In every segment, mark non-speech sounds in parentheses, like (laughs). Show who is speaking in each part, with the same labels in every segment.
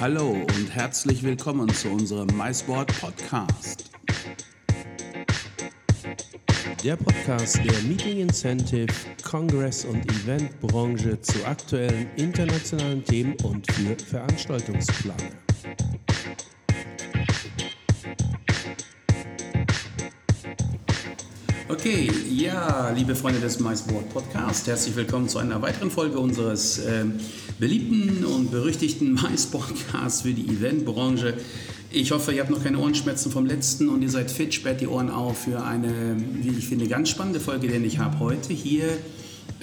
Speaker 1: Hallo und herzlich willkommen zu unserem MySport Podcast.
Speaker 2: Der Podcast der Meeting Incentive, Congress und Eventbranche zu aktuellen internationalen Themen und für Veranstaltungsplaner.
Speaker 1: Okay, ja, liebe Freunde des MySport Podcast, herzlich willkommen zu einer weiteren Folge unseres äh, beliebten und berüchtigten MySport-Podcasts für die Eventbranche. Ich hoffe, ihr habt noch keine Ohrenschmerzen vom letzten und ihr seid fit, sperrt die Ohren auf für eine, wie ich finde, ganz spannende Folge, denn ich habe heute hier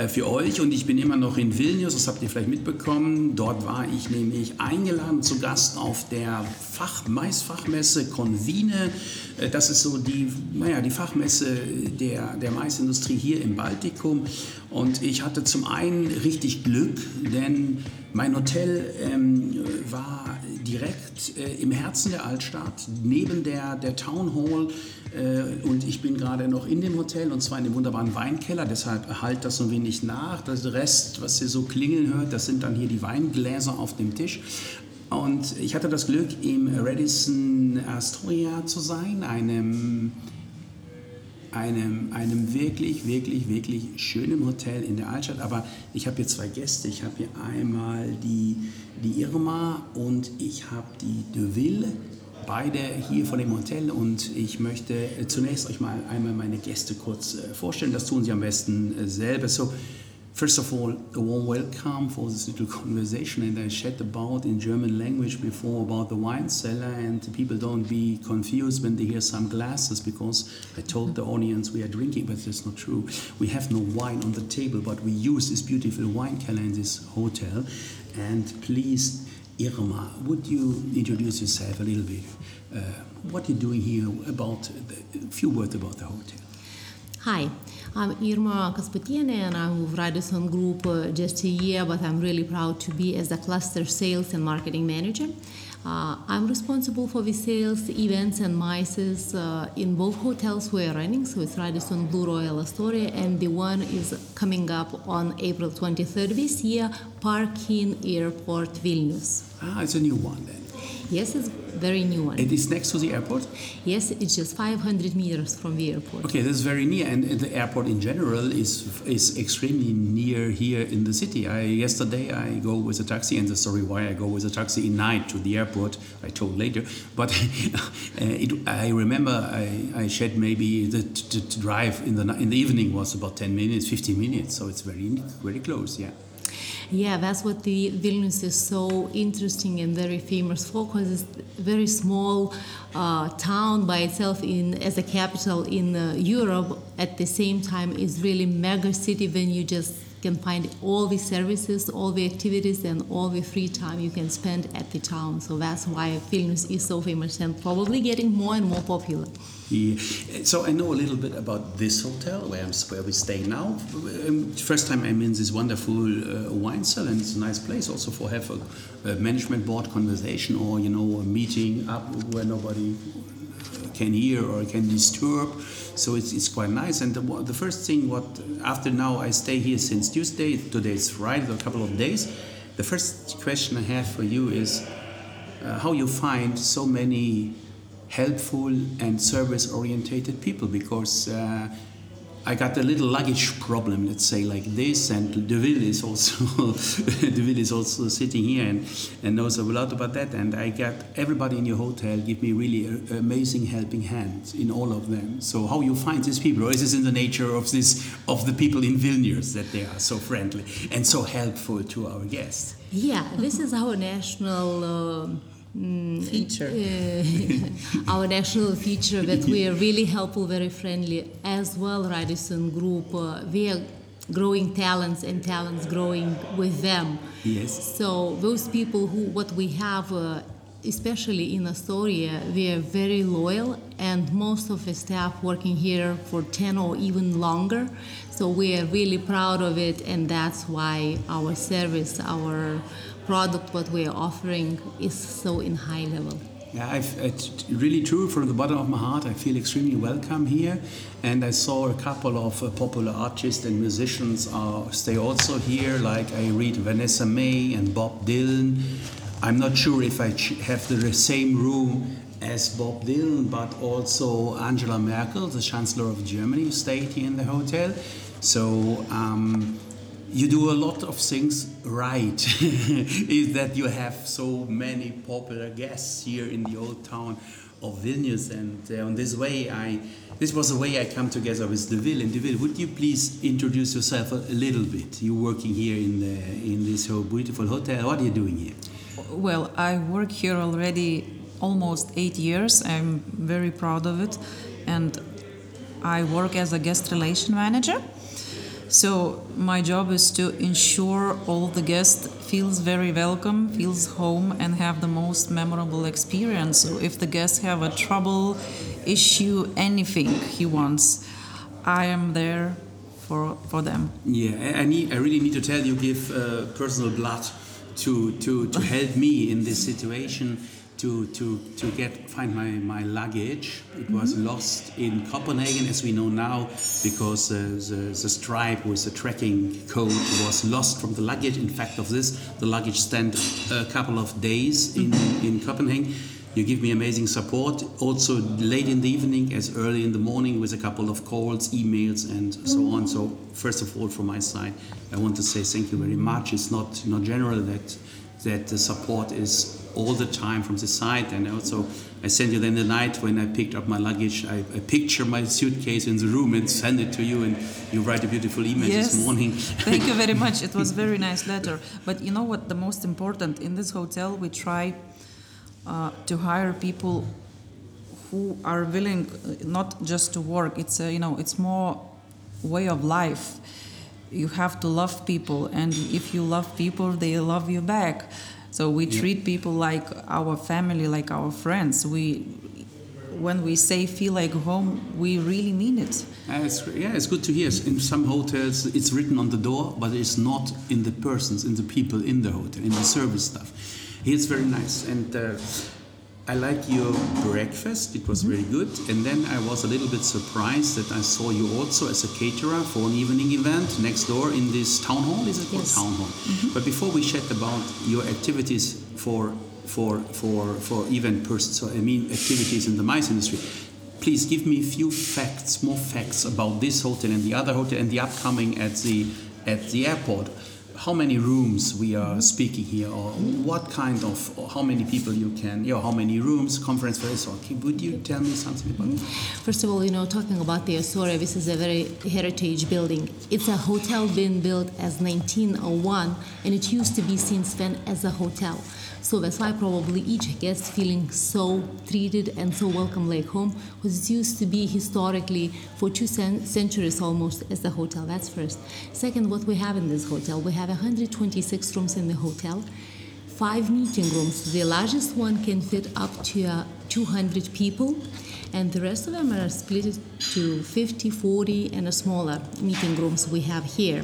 Speaker 1: für euch und ich bin immer noch in Vilnius, das habt ihr vielleicht mitbekommen. Dort war ich nämlich eingeladen zu Gast auf der Fach Maisfachmesse Convine. Äh, das ist so die, naja, die Fachmesse der, der Maisindustrie hier im Baltikum. Und ich hatte zum einen richtig Glück, denn mein Hotel ähm, war direkt äh, im Herzen der Altstadt, neben der, der Town Hall. Äh, und ich bin gerade noch in dem Hotel und zwar in dem wunderbaren Weinkeller. Deshalb halt das so wenig nach. Das Rest, was ihr so klingeln hört, das sind dann hier die Weingläser auf dem Tisch. Und ich hatte das Glück, im Radisson Astoria zu sein, einem einem, einem wirklich, wirklich, wirklich schönen Hotel in der Altstadt. Aber ich habe hier zwei Gäste. Ich habe hier einmal die, die Irma und ich habe die Deville. Beide hier von dem Hotel und ich möchte zunächst euch mal einmal meine Gäste kurz äh, vorstellen. Das tun sie am besten äh, selber. So, First of all, a warm welcome for this little conversation, and I chat about in German language before about the wine cellar, and people don't be confused when they hear some glasses because I told the audience we are drinking, but that's not true. We have no wine on the table, but we use this beautiful wine cellar in this hotel. And please, Irma, would you introduce yourself a little bit? Uh, what you're doing here? About a few words about the hotel.
Speaker 3: Hi, I'm Irma Kasputiene and I'm with Radisson Group uh, just a year, but I'm really proud to be as a cluster sales and marketing manager. Uh, I'm responsible for the sales, events, and mices uh, in both hotels we are running. So it's Radisson Blu Royal Astoria, and the one is coming up on April 23rd this year, Park Inn Airport Vilnius.
Speaker 1: Ah, it's a new one then.
Speaker 3: Yes, it's very new one.
Speaker 1: It is next to the airport?
Speaker 3: Yes, it's just 500 meters from the airport.
Speaker 1: Okay, this is very near, and the airport in general is is extremely near here in the city. I yesterday I go with a taxi, and the story why I go with a taxi in night to the airport I told later. (laughs) But uh, it, I remember I, I said maybe the to drive in the in the evening was about 10 minutes, 15 minutes, so it's very very close. Yeah.
Speaker 3: Yeah, that's what the Vilnius is so interesting and very famous for because it's a very small uh, town by itself in as a capital in uh, Europe. At the same time, is really mega city when you just can find all the services, all the activities, and all the free time you can spend at the town. So that's why Vilnius is so famous and probably getting more and more popular.
Speaker 1: Yeah. So I know a little bit about this hotel where, I'm, where we stay now. Um, first time I'm in this wonderful uh, wine cellar, and it's a nice place also for have a, a management board conversation or you know a meeting up where nobody can hear or can disturb. So it's, it's quite nice. And the, the first thing, what after now I stay here since Tuesday, today is Friday, a couple of days. The first question I have for you is uh, how you find so many helpful and service orientated people because uh, I got a little luggage problem, let's say like this, and Deville is also (laughs) Deville is also sitting here and, and knows a lot about that. And I got everybody in your hotel give me really a, amazing helping hand in all of them. So how you find these people, or is this in the nature of this of the people in Vilnius that they are so friendly and so helpful to our guests?
Speaker 3: Yeah, this is our national. Uh,
Speaker 4: feature.
Speaker 3: Uh, (laughs) our national feature that we are really helpful, very friendly as well. Radisson Group, uh, we are growing talents and talents growing with them.
Speaker 1: Yes.
Speaker 3: So those people who what we have. Uh, especially in Astoria, we are very loyal, and most of the staff working here for 10 or even longer. So we are really proud of it, and that's why our service, our product what we are offering is so in high level.
Speaker 1: Yeah, I've, it's really true from the bottom of my heart. I feel extremely welcome here, and I saw a couple of uh, popular artists and musicians uh, stay also here. Like I read Vanessa Mae and Bob Dylan. I'm not sure if I have the same room as Bob Dylan, but also Angela Merkel, the Chancellor of Germany, stayed here in the hotel. So um, you do a lot of things right. (laughs) is that you have so many popular guests here in the old town of Vilnius, and uh, in this way, I this was the way I come together with Deville. And Deville, would you please introduce yourself a, little bit? You're working here in the in this beautiful hotel. What are you doing here?
Speaker 4: Well, I work here already almost eight years. I'm very proud of it, and I work as a guest relation manager. So my job is to ensure all the guests feels very welcome, feels home, and have the most memorable experience. So if the guests have a trouble, issue, anything he wants, I am there for for them.
Speaker 1: Yeah, I need. I really need to tell you, give uh, personal blood to to to help me in this situation to to to get find my my luggage. It was mm-hmm. lost in Copenhagen, as we know now, because uh, the the stripe with the tracking code was lost from the luggage. In fact, of this, the luggage stand a couple of days in mm-hmm. in Copenhagen. You give me amazing support. Also, late in the evening, as early in the morning, with a couple of calls, emails, and so on. So, first of all, from my side, I want to say thank you very much. It's not not general that that the support is all the time from the side. And also, I send you then the night when I picked up my luggage, I, I picture my suitcase in the room and send it to you, and you write a beautiful email
Speaker 4: yes.
Speaker 1: this morning. (laughs)
Speaker 4: Thank you very (laughs) much. It was very nice letter. But you know what? The most important in this hotel, we try uh, to hire people who are willing uh, not just to work. It's a, you know, it's more way of life you have to love people and if you love people they love you back so we yeah. treat people like our family like our friends. We when we say feel like home we really mean it.
Speaker 1: Uh, it's, yeah it's good to hear. In some hotels it's written on the door but it's not in the persons in the people in the hotel in the service stuff it's very nice. And uh, I like your breakfast. It was mm-hmm. very good. And then I was a little bit surprised that I saw you also as a caterer for an evening event next door in this town hall. Is it yes. called town hall? Mm-hmm. But before we chat about your activities for for for for event persons, so I mean activities in the mice industry. Please give me a few facts, more facts about this hotel and the other hotel and the upcoming at the at the airport how many rooms we are speaking here, or what kind of, or how many people you can, you know, how many rooms, conference space, or would you tell me something about it?
Speaker 3: First of all, you know, talking about the Astoria, this is a very heritage building. It's a hotel being built as 1901, and it used to be since then as a hotel. So that's why probably each guest feeling so treated and so welcome like home, it used to be historically for two centuries almost as a hotel. That's first. Second, what we have in this hotel, we have 126 rooms in the hotel, five meeting rooms. The largest one can fit up to uh, 200 people and the rest of them are split to 50, 40, and a smaller meeting rooms we have here.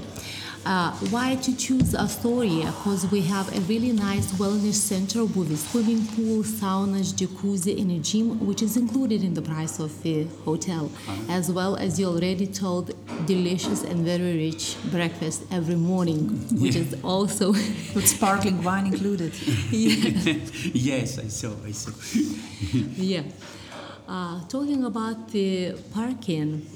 Speaker 3: Uh, why to choose Astoria? Because we have a really nice wellness center with a swimming pool, saunas, jacuzzi, and a gym, which is included in the price of the hotel, as well as you already told, delicious and very rich breakfast every morning, which yeah. is (laughs) also (laughs)
Speaker 4: with sparkling wine included. (laughs)
Speaker 1: yes, I saw. I saw.
Speaker 3: yeah. Uh, talking about the parking.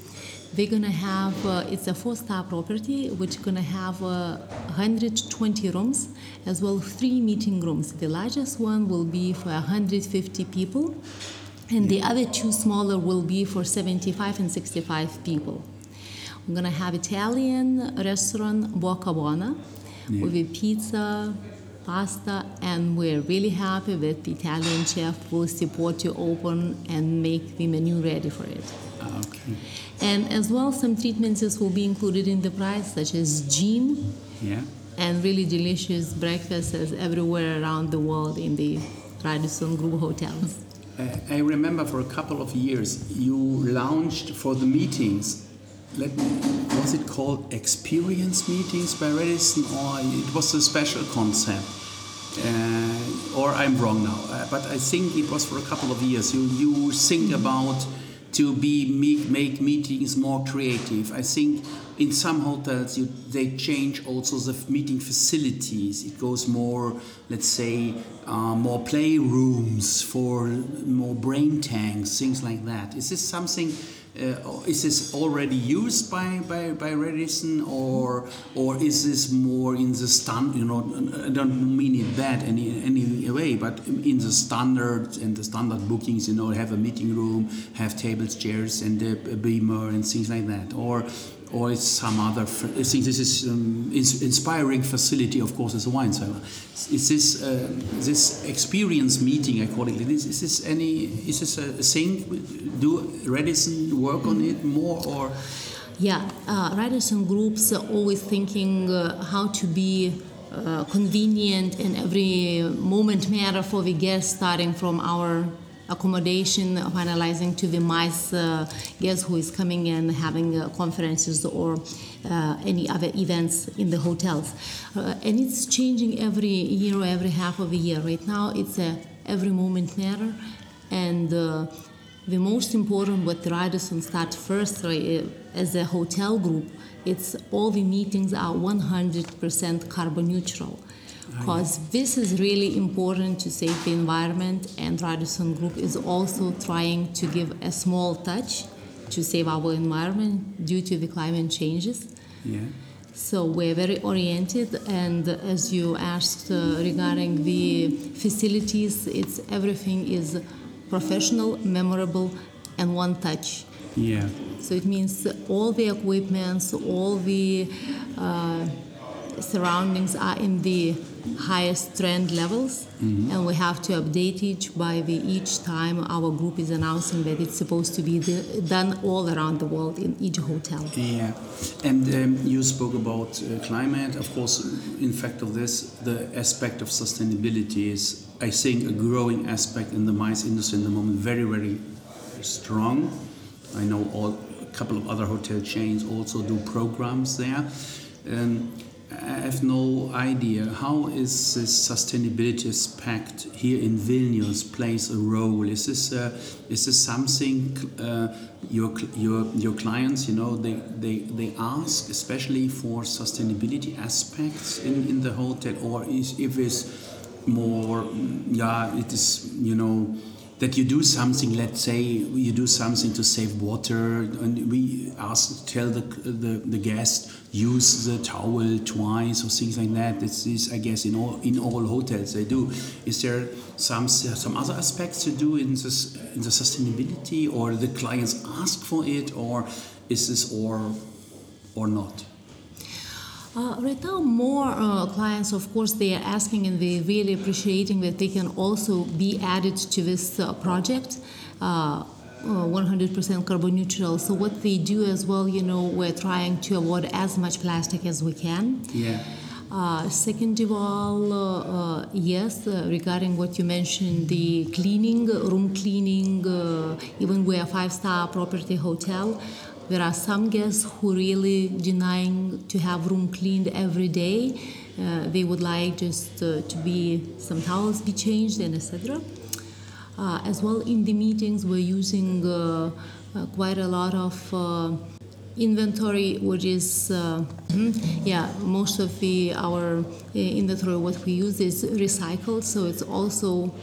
Speaker 3: They're gonna have uh, it's a four-star property, which gonna have uh, 120 rooms as well three meeting rooms. The largest one will be for 150 people, and the other two smaller will be for 75 and 65 people. We're gonna have Italian restaurant Boccabona yeah. with pizza, pasta, and we're really happy that the Italian chef will support you open and make the menu ready for it.
Speaker 1: Okay.
Speaker 3: And as well, some treatments will be included in the price, such as gym.
Speaker 1: Yeah.
Speaker 3: And really delicious breakfasts everywhere around the world in the Radisson Group hotels.
Speaker 1: I remember for a couple of years you launched for the meetings. Let me, was it called experience meetings by Radisson, or it was a special concept? Uh, or I'm wrong now, uh, but I think it was for a couple of years. You you think about to be make, make meetings more creative. I think in some hotels you, they change also the meeting facilities. It goes more, let's say, uh, more playrooms for more brain tanks, things like that. Is this something? Uh, is this already used by, by, by Radisson or or is this more in the stand you know I don't mean it bad any any way but in the standard and the standard bookings you know have a meeting room have tables chairs and a, a beamer and things like that. Or or it's some other. I think this is um, inspiring facility. Of course, as a wine cellar. Is this uh, this experience meeting? I call it. Is, is this any? Is this a, thing? Do Radisson work on it more or?
Speaker 3: Yeah, uh, Radisson groups are always thinking uh, how to be uh, convenient in every moment matter for the guests, starting from our accommodation, finalizing to the mice uh, guest who is coming and having uh, conferences or uh, any other events in the hotels. Uh, and it's changing every year or every half of a year. Right now, it's a every moment matter, and uh, the most important what Radisson start first uh, as a hotel group, it's all the meetings are 100% carbon neutral because this is really important to save the environment and Radisson Group is also trying to give a small touch to save our environment due to the climate changes.
Speaker 1: Yeah.
Speaker 3: So we're very oriented, and as you asked uh, regarding the facilities, it's everything is professional, memorable, and one touch.
Speaker 1: Yeah.
Speaker 3: So it means all the equipments, all the uh, surroundings are in the highest trend levels mm-hmm. and we have to update each by the each time our group is announcing that it's supposed to be the, done all around the world in each hotel.
Speaker 1: Yeah. And um, you spoke about uh, climate. Of course in fact of this the aspect of sustainability is i think a growing aspect in the mice industry in the moment. Very very strong. I know all a couple of other hotel chains also do programs there. Um, I have no idea how is this sustainability aspect here in Vilnius plays a role. Is this uh, is this something uh, your your your clients you know they, they they ask especially for sustainability aspects in, in the hotel or is if it's more yeah it is you know that you do something let's say you do something to save water and we ask tell the the, the guest use the towel twice or things like that. This is i guess in all in all hotels they do. Is there some some other aspects to do in this in the sustainability or the clients ask for it or is this or or not
Speaker 3: uh, right now, more uh, clients, of course, they are asking and they really appreciating that they can also be added to this uh, project. 100% uh, carbon neutral. So what they do as well, you know, we're trying to avoid as much plastic as we can.
Speaker 1: Yeah.
Speaker 3: Uh, second of all, uh, uh, yes, regarding what you mentioned, the cleaning, room cleaning, even we're a five-star property hotel, there are some guests who really denying to have room cleaned every day. Uh, they would like just uh, to be some towels be changed and etc. Uh, as well in the meetings we're using uh, uh, quite a lot of uh, inventory which is hmm, yeah most of the our inventory what we use is recycled so it's also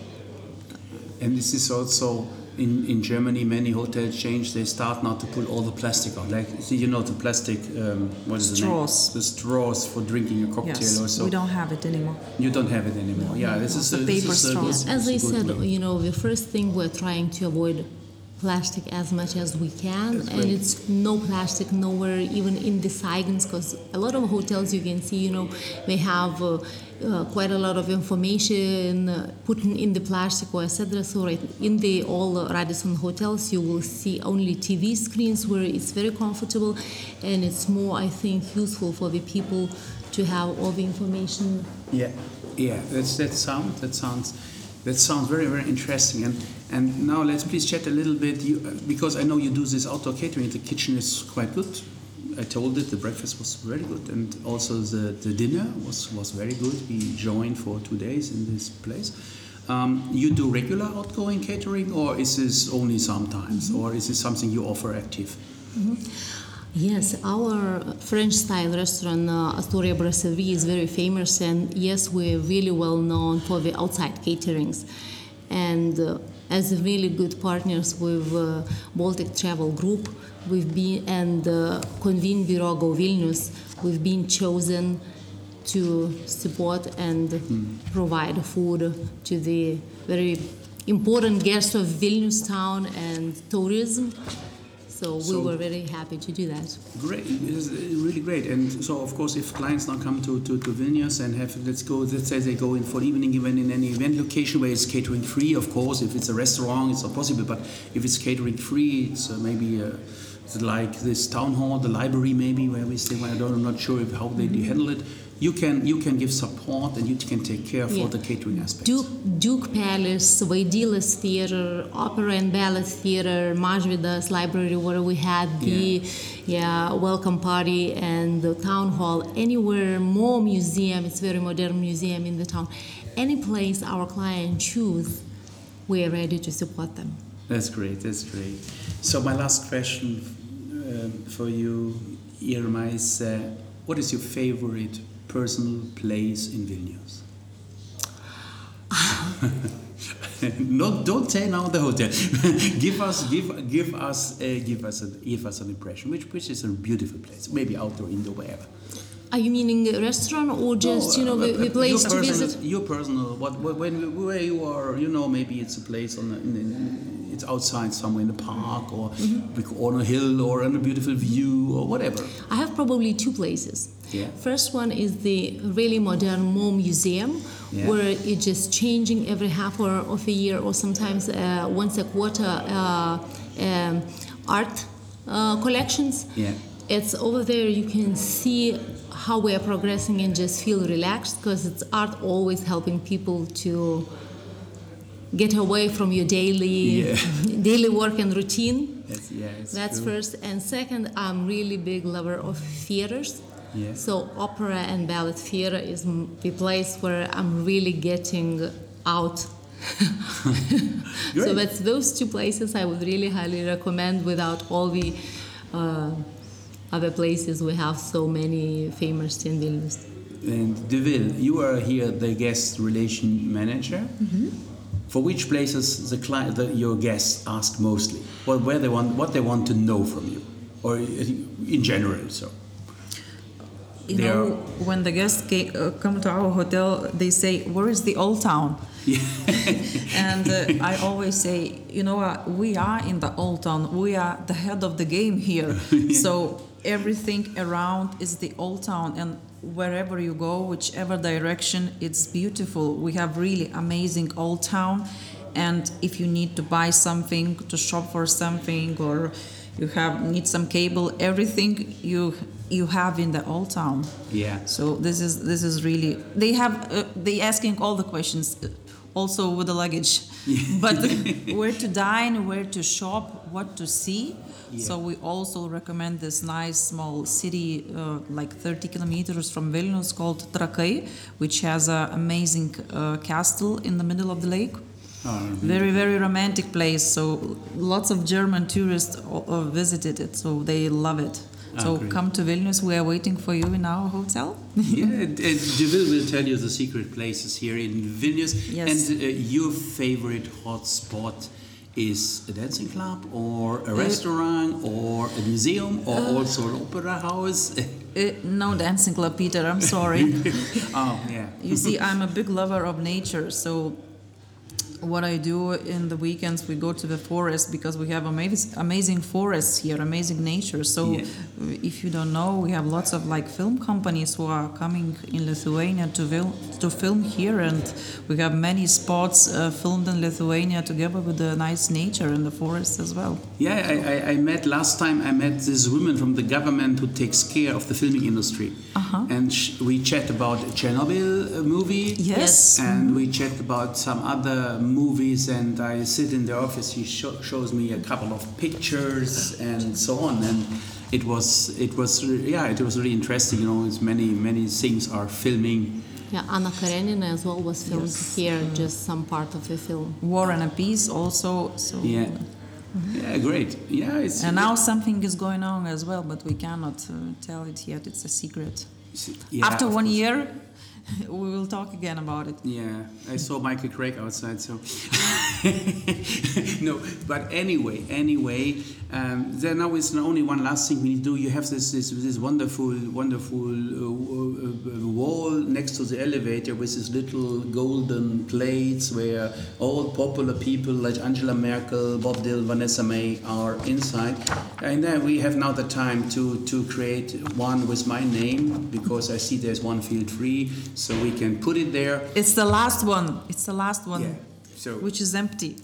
Speaker 1: and this is also in, in Germany, many hotel chains they start now to pull all the plastic out. Like you know the plastic, um, what is
Speaker 4: straws.
Speaker 1: the name? Straws. The straws for drinking a cocktail
Speaker 4: yes,
Speaker 1: or so.
Speaker 4: We don't have it anymore.
Speaker 1: You don't have it anymore. Yeah, this is
Speaker 4: the
Speaker 1: a,
Speaker 4: paper
Speaker 1: this
Speaker 4: straws.
Speaker 3: As I said, you know, the first thing we're trying to avoid plastic as much as we can and it's no plastic nowhere even in the signs because a lot of hotels you can see you know they have uh, uh, quite a lot of information uh, put in the plastic or etc. So right in the all Radisson hotels, you will see only TV screens where it's very comfortable, and it's more I think useful for the people to have all the information.
Speaker 1: Yeah, yeah, that's that sound that sounds that sounds very very interesting and and now let's please chat a little bit you, because I know you do this outdoor catering. The kitchen is quite good I told it the breakfast was very good, and also the, the dinner was, was very good. We joined for two days in this place. Um, you do regular outgoing catering, or is this only sometimes, or is this something you offer active?
Speaker 3: Yes, our French style restaurant, uh, Astoria Brasserie, is very famous, and yes, we're really well known for the outside caterings. And uh, as really good partners with uh, Baltic Travel Group, we've been and uh, Convene Bureau Go Vilnius, we've been chosen to support and provide food to the very important guests of Vilnius town and tourism. So we
Speaker 1: So-
Speaker 3: were very happy to do that.
Speaker 1: Great, it's really great. And so, of course, if clients now come to, to, to Vilnius and have, let's go, let's say they go in for evening event in any event location where it's catering free, of course. If it's a restaurant, it's not possible. But if it's catering free, it's uh, maybe uh, like this town hall, the library, maybe where we stay. I don't, I'm not sure if, how they handle it. You can you can give support and you can take care for
Speaker 3: Yeah.
Speaker 1: the catering aspect.
Speaker 3: Duke, Duke Palace, Vaidilas Theater, Opera and Ballet Theater, Mažvydas Library, where we had the yeah. welcome party and the town hall. Anywhere, more museum. It's very modern museum in the town. Any place our client choose, we are ready to support them.
Speaker 1: That's great. That's great. So my last question um, for you, Irma, is uh, what is your favorite personal place in Vilnius? (laughs) no, don't say now the hotel. (laughs) give us, give, give us, uh, give us, a, give us an impression. Which, which is a beautiful place? Maybe outdoor, indoor, wherever.
Speaker 3: Are you meaning a restaurant or just you know
Speaker 1: No,
Speaker 3: the,
Speaker 1: uh,
Speaker 3: the place
Speaker 1: your
Speaker 3: to
Speaker 1: personal,
Speaker 3: visit?
Speaker 1: Your personal, what, what, when where you are, you know, maybe it's a place on, the, in, in, it's outside somewhere in the park or
Speaker 3: Mm-hmm.
Speaker 1: on a hill or on a beautiful view or whatever.
Speaker 3: I have probably two places.
Speaker 1: Yeah.
Speaker 3: First one is the really modern Mo Museum,
Speaker 1: Yeah.
Speaker 3: where it's just changing every half or of a year or sometimes uh, once a quarter uh, um, art uh, collections.
Speaker 1: Yeah.
Speaker 3: It's over there. You can see how we are progressing and just feel relaxed because it's art always helping people to get away from your daily
Speaker 1: Yeah. (laughs)
Speaker 3: daily work and routine.
Speaker 1: That's, yeah,
Speaker 3: That's
Speaker 1: true.
Speaker 3: first. And second, I'm really big lover of theaters.
Speaker 1: Yeah.
Speaker 3: So opera and ballet theater is the place where I'm really getting out. (laughs) so that's those two places I would really highly recommend without all the uh, other places we have so many famous in Vilnius.
Speaker 1: And Deville, you are here the guest relation manager.
Speaker 3: Mm-hmm.
Speaker 1: For which places the client, the, your guests ask mostly? What, where they want, what they want to know from you, or in general. So.
Speaker 4: You
Speaker 1: They
Speaker 4: know,
Speaker 1: are-
Speaker 4: when the guests ca- uh, come to our hotel, they say, "Where is the old town?" (laughs) and uh, I (laughs) always say, you know, uh, we are in the old town. We are the head of the game here. (laughs) So everything around is the old town, and wherever you go, whichever direction, it's beautiful. We have really amazing old town, and if you need to buy something, to shop for something, or you have need some cable, everything you you have in the old town.
Speaker 1: Yeah.
Speaker 4: So this is this is really they have uh, they asking all the questions, uh, also with the luggage, (laughs) but (laughs) where to dine, where to shop, what to see. Yeah. So we also recommend this nice small city, uh, like 30 kilometers from Vilnius, called Trakai, which has an amazing uh, castle in the middle of the lake. Oh, Very very romantic place. So lots of German tourists uh, visited it, so they love it. So
Speaker 1: great.
Speaker 4: come to Vilnius. We are waiting for you in our hotel. (laughs)
Speaker 1: yeah, and, Deville will tell you the secret places here in Vilnius.
Speaker 4: Yes.
Speaker 1: And uh, your favorite hotspot is a dancing club, or a restaurant, or a museum, or also an opera house. (laughs)
Speaker 4: Uh, no dancing club, Peter. I'm sorry. (laughs)
Speaker 1: oh, yeah.
Speaker 4: you see, I'm a big lover of nature, so what I do in the weekends, we go to the forest because we have amazing, amazing forests here, amazing nature. So,
Speaker 1: Yeah.
Speaker 4: if you don't know, we have lots of like film companies who are coming in Lithuania to film to film here, and we have many spots uh, filmed in Lithuania together with the nice nature and the forest as well.
Speaker 1: Yeah, I, I, I met last time. I met this woman from the government who takes care of the filming industry,
Speaker 4: Uh-huh.
Speaker 1: and sh- we chat about a Chernobyl uh, movie.
Speaker 4: Yes.
Speaker 1: and we chat about some other movies. And I sit in the office. He sho- shows me a couple of pictures and so on. And it was it was re- yeah, it was really interesting. You know, it's many many things are filming
Speaker 3: Yeah, Anna Karenina as well was filmed
Speaker 4: Yes.
Speaker 3: here, just some part of the film.
Speaker 4: War and a Peace also. So
Speaker 1: Yeah. Yeah, great. Yeah, it's
Speaker 4: And now something is going on as well, but we cannot uh, tell it yet. It's a secret.
Speaker 1: Yeah,
Speaker 4: After one
Speaker 1: course.
Speaker 4: year, (laughs) we will talk again about it.
Speaker 1: Yeah, I saw Michael Craig outside, so (laughs) no. But anyway, anyway, um, there now is only one last thing we need to do. You have this this, this wonderful, wonderful uh, uh, wall next to the elevator with these little golden plates where all popular people like Angela Merkel, Bob Dylan, Vanessa Mae are inside, and then we have now the time to to create one with my name because I see there's one field free, so we can put it there.
Speaker 4: It's the last one. It's the last one,
Speaker 1: Yeah. So
Speaker 4: which is empty.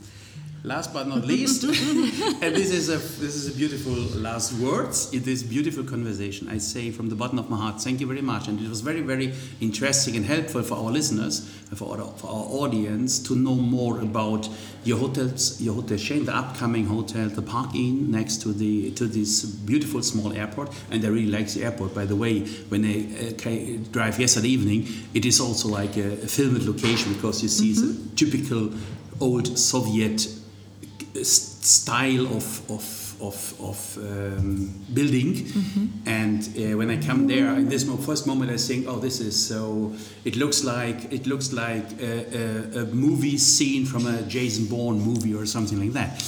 Speaker 1: Last but not least, (laughs) and this is a this is a beautiful last words. It is beautiful conversation. I say from the bottom of my heart, thank you very much, and it was very very interesting and helpful for our listeners, for our, for our audience to know more about your hotels, your hotel chain, the upcoming hotel, the Park Inn next to the to this beautiful small airport. And I really like the airport. By the way, when I uh, drive yesterday evening, it is also like a, a filmed location because you see it's a typical old Soviet style of of of, of um, building. And uh, when I come there in this first moment I think oh this is so it looks like it looks like a, a, a movie scene from a Jason Bourne movie or something like that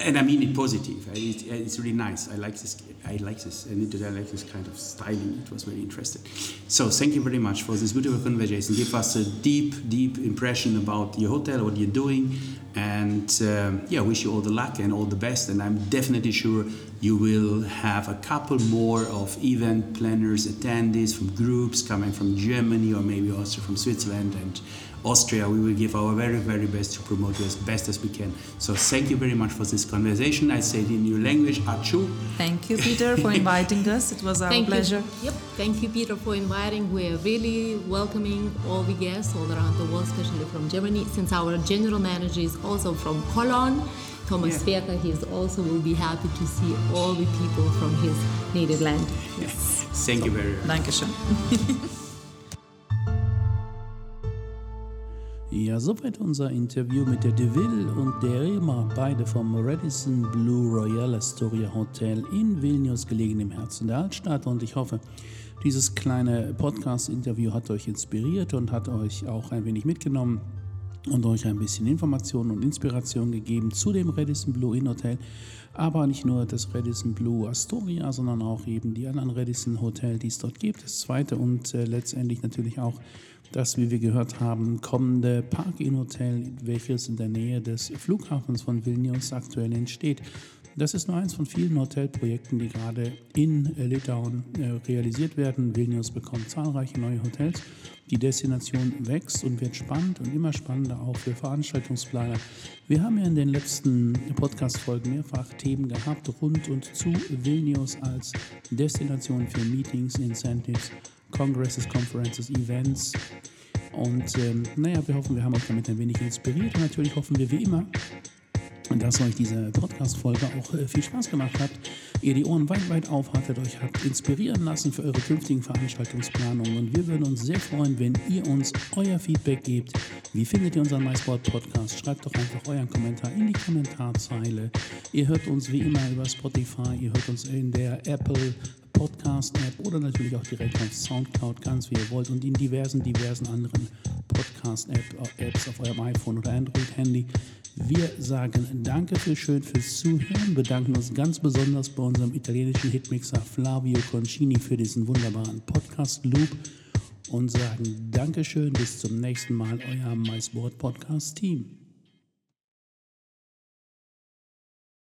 Speaker 1: and I mean it positive. It, it's really nice. I like this I like this and I like this kind of styling. It was very interesting. So thank you very much for this beautiful conversation. Give us a deep deep impression about your hotel what you're doing and um, yeah wish you all the luck and all the best. And i'm definitely sure you will have a couple more of event planners attendees from groups coming from germany or maybe also from switzerland and austria we will give our very very best to promote you as best as we can so thank you very much for this conversation i say it in your language achu
Speaker 4: Thank you, Peter, for (laughs) inviting us. It was our
Speaker 3: Thank
Speaker 4: pleasure.
Speaker 3: you. Yep. Thank you, Peter, for inviting. We're really welcoming all the guests all around the world, especially from Germany. Since our general manager is also from Cologne, Thomas
Speaker 1: Yeah.
Speaker 3: Sverker, he is also will be happy to see all the people from his native land.
Speaker 1: yes. thank you very much
Speaker 4: Dankeschön. (laughs)
Speaker 2: Ja, soweit unser Interview mit der DeVille und der Rema, beide vom Radisson Blue Royal Astoria Hotel in Vilnius, gelegen im Herzen der Altstadt. Und ich hoffe, dieses kleine Podcast-Interview hat euch inspiriert und hat euch auch ein wenig mitgenommen und euch ein bisschen Informationen und Inspiration gegeben zu dem Radisson Blue Inn Hotel. Aber nicht nur das Radisson Blue Astoria, sondern auch eben die anderen Radisson Hotel, die es dort gibt. Das zweite und äh, letztendlich natürlich auch das, wie wir gehört haben, kommende Park Inn Hotel, welches in der Nähe des Flughafens von Vilnius aktuell entsteht. Das ist nur eins von vielen Hotelprojekten, die gerade in äh, Litauen äh, realisiert werden. Vilnius bekommt zahlreiche neue Hotels. Die Destination wächst und wird spannend und immer spannender auch für Veranstaltungsplaner. Wir haben ja in den letzten Podcast-Folgen mehrfach Themen gehabt rund und zu Vilnius als Destination für Meetings, Incentives, Congresses, Conferences, Events. Und ähm, naja, wir hoffen, wir haben euch damit ein wenig inspiriert und natürlich hoffen wir wie immer, dass euch diese Podcast-Folge auch äh, viel Spaß gemacht hat, ihr die Ohren weit, weit aufhattet, euch habt inspirieren lassen für eure künftigen Veranstaltungsplanungen. Und wir würden uns sehr freuen, wenn ihr uns euer Feedback gebt. Wie findet ihr unseren MySport-Podcast? Schreibt doch einfach euren Kommentar in die Kommentarzeile. Ihr hört uns wie immer über Spotify, ihr hört uns in der Apple Podcast-App oder natürlich auch direkt auf Soundcloud, ganz wie ihr wollt und in diversen, diversen anderen Podcast-Apps auf eurem iPhone oder Android-Handy. Wir sagen Danke für schön fürs Zuhören, bedanken uns ganz besonders bei unserem italienischen Hitmixer Flavio Concini für diesen wunderbaren Podcast-Loop und sagen Dankeschön, bis zum nächsten Mal, euer MySport Podcast-Team.